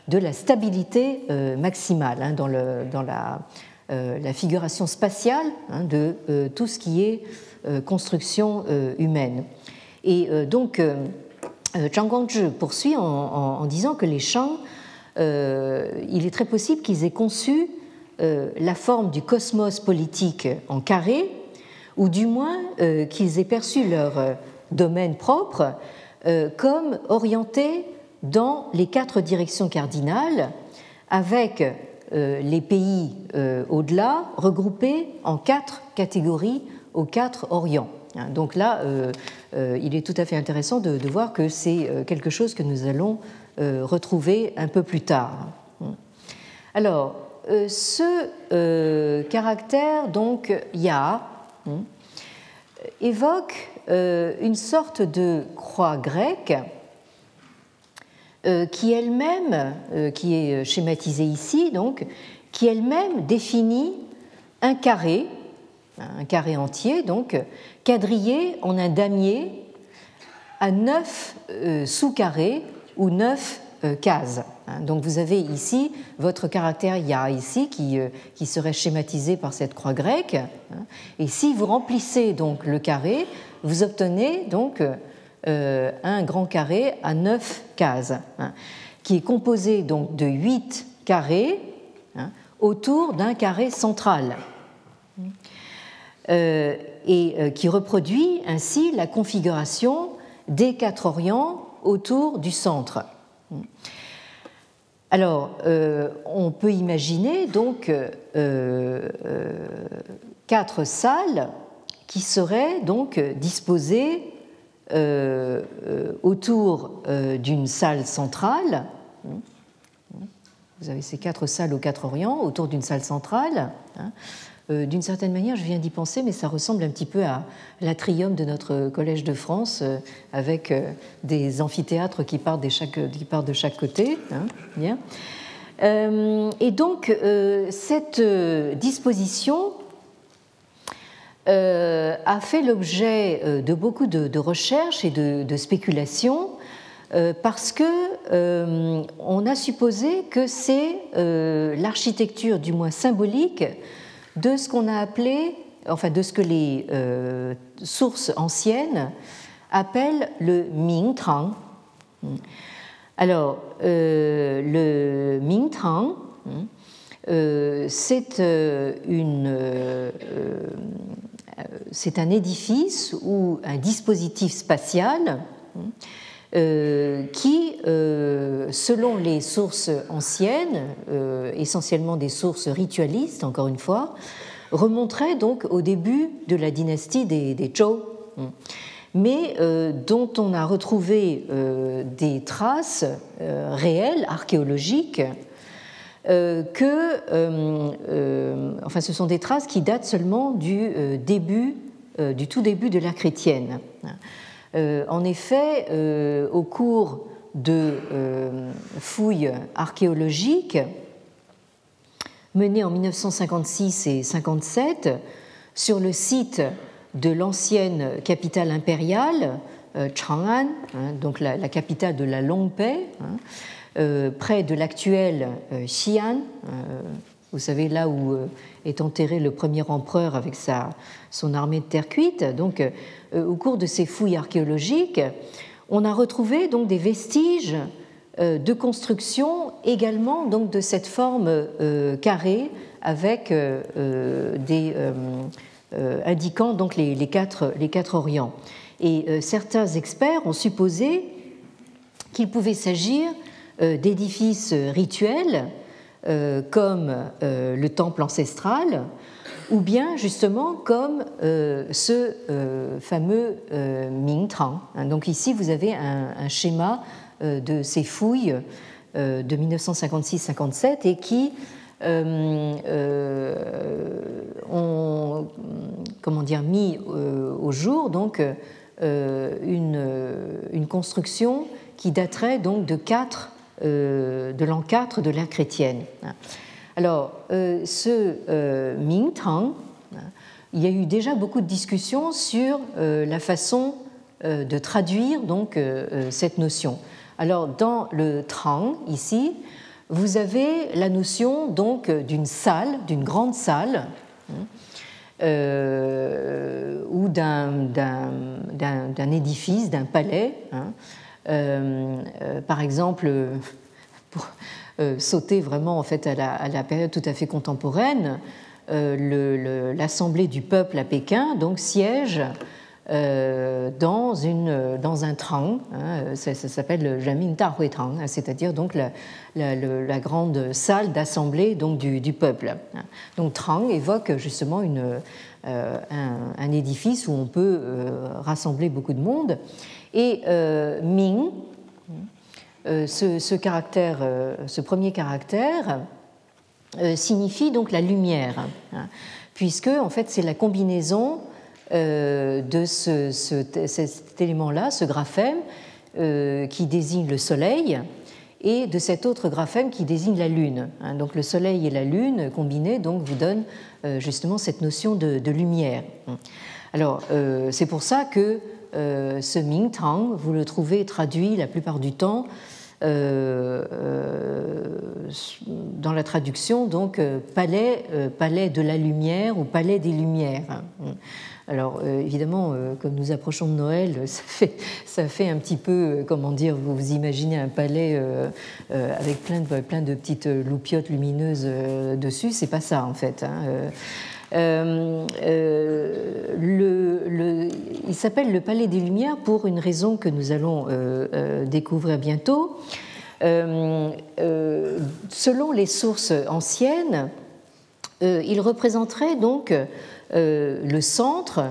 de la stabilité euh, maximale hein, dans, euh, la, figuration spatiale hein, de euh, tout ce qui est construction humaine. Et donc, Zhang Guangzhi poursuit en, disant que les champs, il est très possible qu'ils aient conçu la forme du cosmos politique en carré, ou du moins qu'ils aient perçu leur domaine propre comme orienté dans les quatre directions cardinales, avec euh, les pays euh, au-delà regroupés en quatre catégories aux quatre orients. Hein, donc là, euh, il est tout à fait intéressant de, voir que c'est quelque chose que nous allons retrouver un peu plus tard. Alors, ce caractère donc ya, hein, évoque une sorte de croix grecque qui elle-même, qui est schématisée ici, donc, qui elle-même définit un carré, un carré entier, donc quadrillé en un damier à neuf sous-carrés ou neuf euh, cases. Hein. Donc vous avez ici votre caractère ya ici qui, euh, qui serait schématisé par cette croix grecque. Hein. Et si vous remplissez donc le carré, vous obtenez donc euh, un grand carré à neuf cases, hein, qui est composé donc de huit carrés autour d'un carré central. et qui reproduit ainsi la configuration des quatre orients autour du centre. Alors, euh, on peut imaginer donc euh, euh, quatre salles qui seraient donc disposées autour d'une salle centrale. Vous avez ces quatre salles aux quatre orients autour d'une salle centrale. Hein. Euh, d'une certaine manière, je viens d'y penser, mais ça ressemble un petit peu à l'atrium de notre Collège de France, euh, avec euh, des amphithéâtres qui partent de chaque, qui partent de chaque côté. Hein, bien. et donc, cette disposition a fait l'objet de beaucoup de, recherches et de, spéculations parce que on a supposé que c'est l'architecture, du moins symbolique, de ce qu'on a appelé, enfin de ce que les euh, sources anciennes appellent le Mingtang. Alors, euh, le Mingtang, euh, c'est une c'est un édifice ou un dispositif spatial qui, selon les sources anciennes, essentiellement des sources ritualistes, encore une fois, remonterait donc au début de la dynastie des, Zhou, mais euh, dont on a retrouvé euh, des traces euh, réelles, archéologiques, que, enfin, ce sont des traces qui datent seulement du début, du tout début de la chrétienne. en effet, au cours de fouilles archéologiques, menée en 1956 et 57 sur le site de l'ancienne capitale impériale, euh, Chang'an, hein, donc la, capitale de la longue paix, hein, euh, près de l'actuel euh, Xi'an. vous savez, là où est enterré le premier empereur avec sa, son armée de terre cuite. Donc, au cours de ces fouilles archéologiques, on a retrouvé donc des vestiges euh, de construction également donc de cette forme euh, carrée avec euh, des indiquant donc les, quatre, les quatre orients. Et certains experts ont supposé qu'il pouvait s'agir d'édifices rituels comme le temple ancestral ou bien justement comme ce fameux Mingtang. Donc ici, vous avez un schéma euh, de ces fouilles euh, de 1956-57 et qui euh, ont comment dire, mis au jour donc, une, une, construction qui daterait donc de, 4, de l'an 4 de l'ère chrétienne. Alors, ce Ming Tang, il y a eu déjà beaucoup de discussions sur la façon de traduire donc cette notion. Alors, dans le Trang, ici, vous avez la notion donc d'une salle, d'une grande salle, euh, ou d'un édifice, d'un palais. Hein. Euh, euh, par exemple, pour sauter vraiment en fait à la, période tout à fait contemporaine, l'Assemblée du peuple à Pékin donc siège euh, dans, une, dans un trang, hein, ça, s'appelle le Jamin Hui Tang, hein, c'est-à-dire donc la, grande salle d'assemblée donc du, peuple. Donc Trang évoque justement une, euh, un, édifice où on peut euh, rassembler beaucoup de monde. Et Ming, ce, ce, caractère, ce premier caractère, signifie donc la lumière, hein, puisque en fait c'est la combinaison de ce, cet élément-là, ce graphème, qui désigne le Soleil, et de cet autre graphème qui désigne la Lune. Hein. Donc le Soleil et la Lune combinés vous donnent justement cette notion de lumière. Alors c'est pour ça que ce Ming Tang, vous le trouvez traduit la plupart du temps euh, euh, dans la traduction, donc euh, palais, palais de la lumière ou palais des lumières. Alors évidemment, comme nous approchons de Noël, ça fait, un petit peu, comment dire, vous, vous imaginez un palais avec plein de, plein de petites loupiottes lumineuses dessus, c'est pas ça en fait. Euh, euh, le, il s'appelle le Palais des Lumières pour une raison que nous allons euh, découvrir bientôt. selon les sources anciennes, il représenterait donc le centre,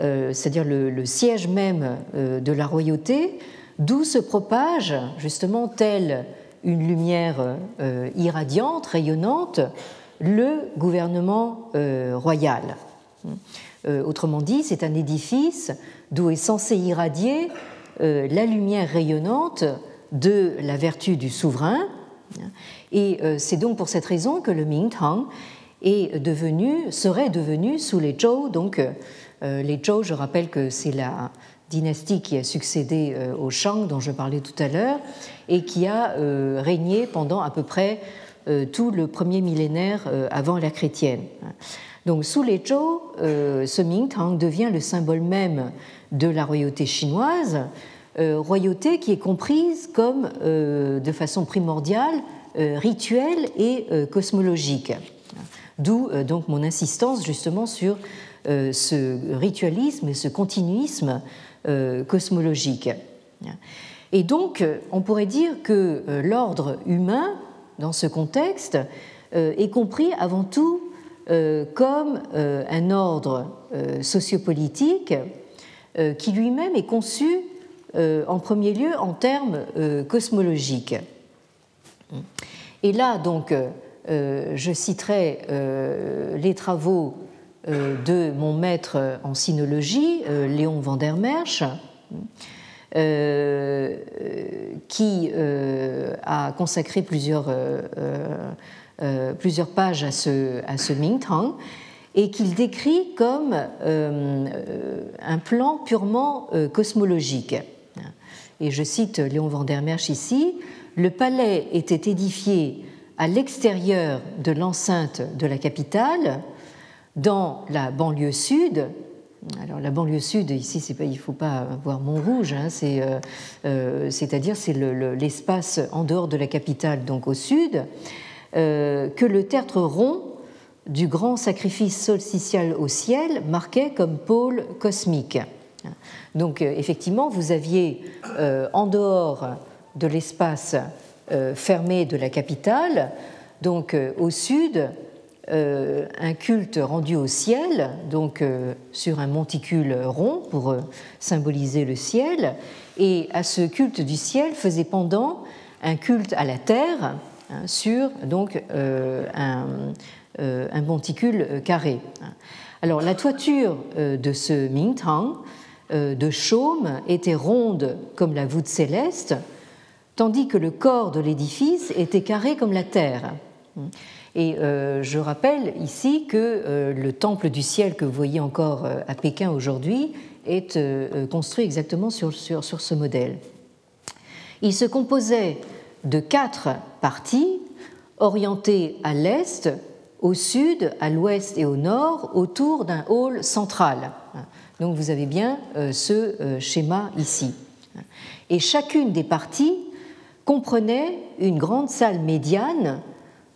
c'est-à-dire le, siège même de la royauté, d'où se propage justement telle une lumière irradiante, rayonnante, le gouvernement euh, royal. Euh, autrement dit, c'est un édifice d'où est censé irradier euh, la lumière rayonnante de la vertu du souverain. Et c'est donc pour cette raison que le Mingtang est devenu, serait devenu sous les Zhou. Donc, les Zhou, je rappelle que c'est la dynastie qui a succédé au Shang dont je parlais tout à l'heure et qui a régné pendant à peu près tout le premier millénaire euh, avant la chrétienne. Donc sous les Zhou, euh, ce Mingtang devient le symbole même de la royauté chinoise, royauté qui est comprise comme de façon primordiale, rituelle et cosmologique. D'où donc mon insistance justement sur ce ritualisme et ce continuisme cosmologique. Et donc, on pourrait dire que l'ordre humain dans ce contexte euh, est compris avant tout euh, comme euh, un ordre sociopolitique qui lui-même est conçu en premier lieu en termes cosmologiques. Et là, donc, je citerai les travaux de mon maître en sinologie, Léon van der Merch, euh, qui euh, a consacré plusieurs, euh, plusieurs pages à ce, à ce Mingtang et qu'il décrit comme un plan purement cosmologique. Et je cite Léon van der ici, le palais était édifié à l'extérieur de l'enceinte de la capitale, dans la banlieue sud, alors la banlieue sud, ici, pas, il faut pas voir Montrouge, hein, euh, euh, c'est-à-dire c'est l'espace en dehors de la capitale, donc au sud, euh, que le tertre rond du grand sacrifice solsticial au ciel marquait comme pôle cosmique. Donc effectivement, vous aviez en dehors de l'espace fermé de la capitale, donc au sud, euh, un culte rendu au ciel, donc euh, sur un monticule rond pour euh, symboliser le ciel, et à ce culte du ciel faisait pendant un culte à la terre hein, sur donc un, un, monticule carré. Alors la toiture de ce Mingtang de chaume était ronde comme la voûte céleste, tandis que le corps de l'édifice était carré comme la terre. Et euh, je rappelle ici que euh, le temple du ciel que vous voyez encore euh, à Pékin aujourd'hui est construit exactement sur, sur, sur, ce modèle. Il se composait de quatre parties orientées à l'est, au sud, à l'ouest et au nord autour d'un hall central. Donc vous avez bien ce schéma ici. Et chacune des parties comprenait une grande salle médiane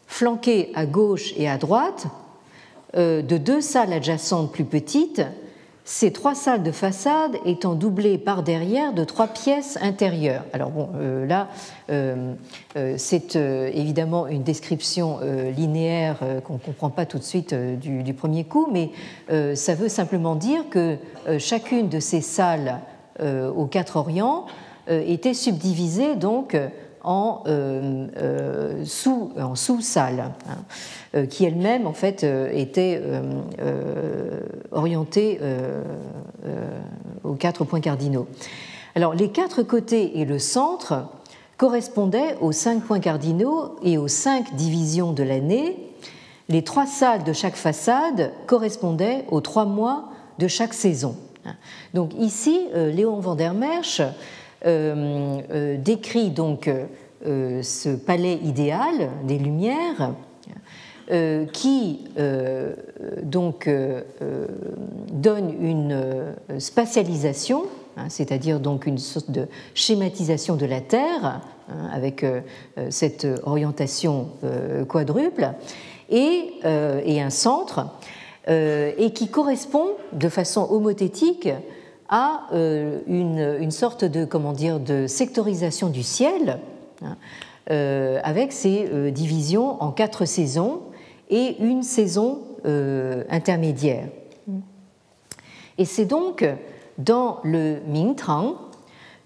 flanquée à gauche et à droite euh, de deux salles adjacentes plus petites, ces trois salles de façade étant doublées par derrière de trois pièces intérieures. Alors bon, euh, là, euh, c'est évidemment une description linéaire qu'on ne comprend pas tout de suite du, du premier coup, mais ça veut simplement dire que chacune de ces salles aux quatre orients était subdivisée donc en, sous, en sous-salle, hein, qui elle-même en fait était orientée aux quatre points cardinaux. Alors les quatre côtés et le centre correspondaient aux cinq points cardinaux et aux cinq divisions de l'année. Les trois salles de chaque façade correspondaient aux trois mois de chaque saison. Donc ici, euh, Léon van euh, euh, décrit donc ce palais idéal des Lumières qui donne une spatialisation Hein, c'est-à-dire donc une sorte de schématisation de la Terre hein, avec euh, euh, cette orientation euh, quadruple et, un centre et qui correspond de façon homothétique à une, sorte de comment dire de sectorisation du ciel hein, avec ces divisions en quatre saisons et une saison intermédiaire. Et c'est donc dans le Mingtang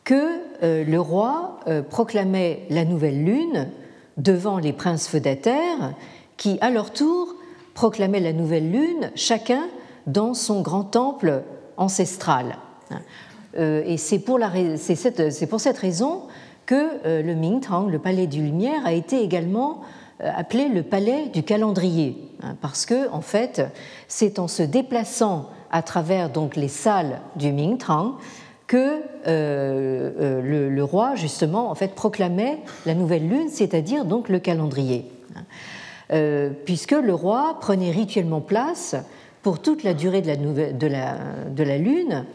que euh, le roi euh, proclamait la nouvelle lune devant les princes feudataires qui, à leur tour, proclamaient la nouvelle lune, chacun dans son grand temple ancestral. Euh, et c'est pour, cette raison que le Mingtang, le palais du Lumière, a été également appelé le palais du calendrier, hein, parce que, en fait, c'est en se déplaçant à travers donc les salles du Mingtang que euh, euh, le, roi justement en fait proclamait la nouvelle lune, c'est-à-dire donc le calendrier, euh, puisque le roi prenait rituellement place pour toute la durée de la lune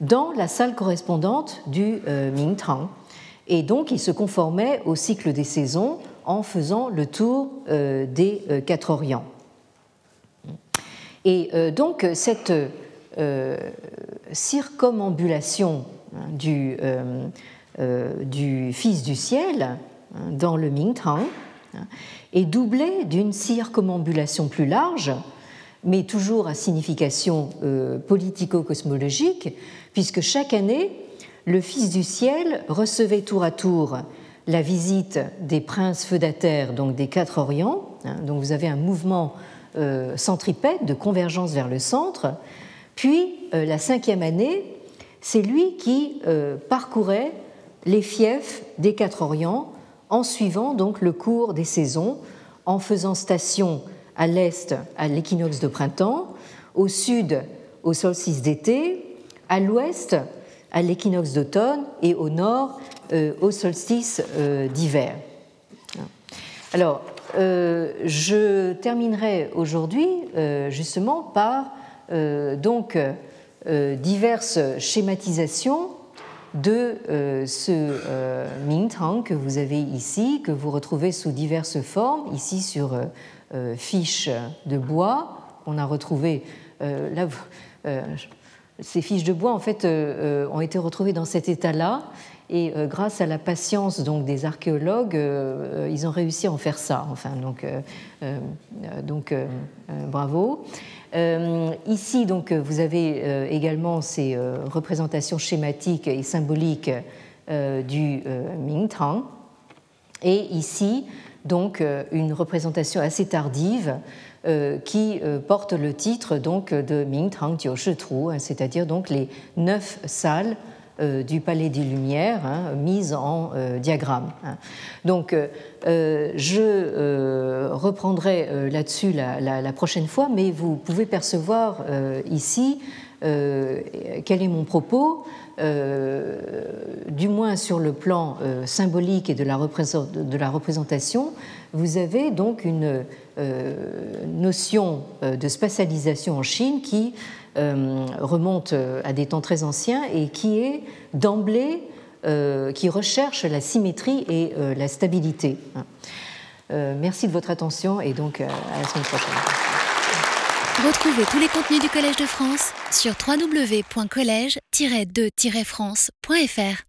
dans la salle correspondante du Mingtang, et donc il se conformait au cycle des saisons en faisant le tour des quatre Orients. Et euh, donc cette euh, circumambulation hein, du, euh, du, Fils du ciel hein, dans le Mingtang hein, est doublée d'une circumambulation plus large, mais toujours à signification politico-cosmologique, puisque chaque année, le Fils du ciel recevait tour à tour la visite des princes feudataires, donc des quatre Orients. Donc vous avez un mouvement euh, centripète de convergence vers le centre. Puis, euh, la cinquième année, c'est lui qui euh, parcourait les fiefs des quatre Orients en suivant donc le cours des saisons, en faisant station à l'est à l'équinoxe de printemps, au sud au solstice d'été, à l'ouest à l'équinoxe d'automne et au nord au solstice d'hiver. Alors, euh, je terminerai aujourd'hui euh, justement par euh, donc diverses schématisations de ce Mingtang que vous avez ici, que vous retrouvez sous diverses formes, ici sur fiches de bois. On a retrouvé là, ces fiches de bois en fait ont été retrouvées dans cet état-là et euh, grâce à la patience donc des archéologues, euh, euh, ils ont réussi à en faire ça. Enfin, donc, donc bravo. ici, donc, vous avez également ces représentations schématiques et symboliques du Mingtang. Et ici, donc, une représentation assez tardive qui porte le titre donc de Mingtang Jiu hein, c'est-à-dire donc les neuf salles euh, du Palais des Lumières, hein, mise en euh, diagramme. Hein. Donc, euh, je reprendrai là-dessus la, prochaine fois, mais vous pouvez percevoir ici quel est mon propos, du moins sur le plan symbolique et de la, de la représentation. Vous avez donc une notion de spatialisation en Chine qui euh, remonte euh, à des temps très anciens et qui est d'emblée, euh, qui recherche la symétrie et la stabilité. Merci de votre attention et donc à la semaine prochaine. Retrouvez tous les contenus du Collège de France sur www.colège-2-france.fr.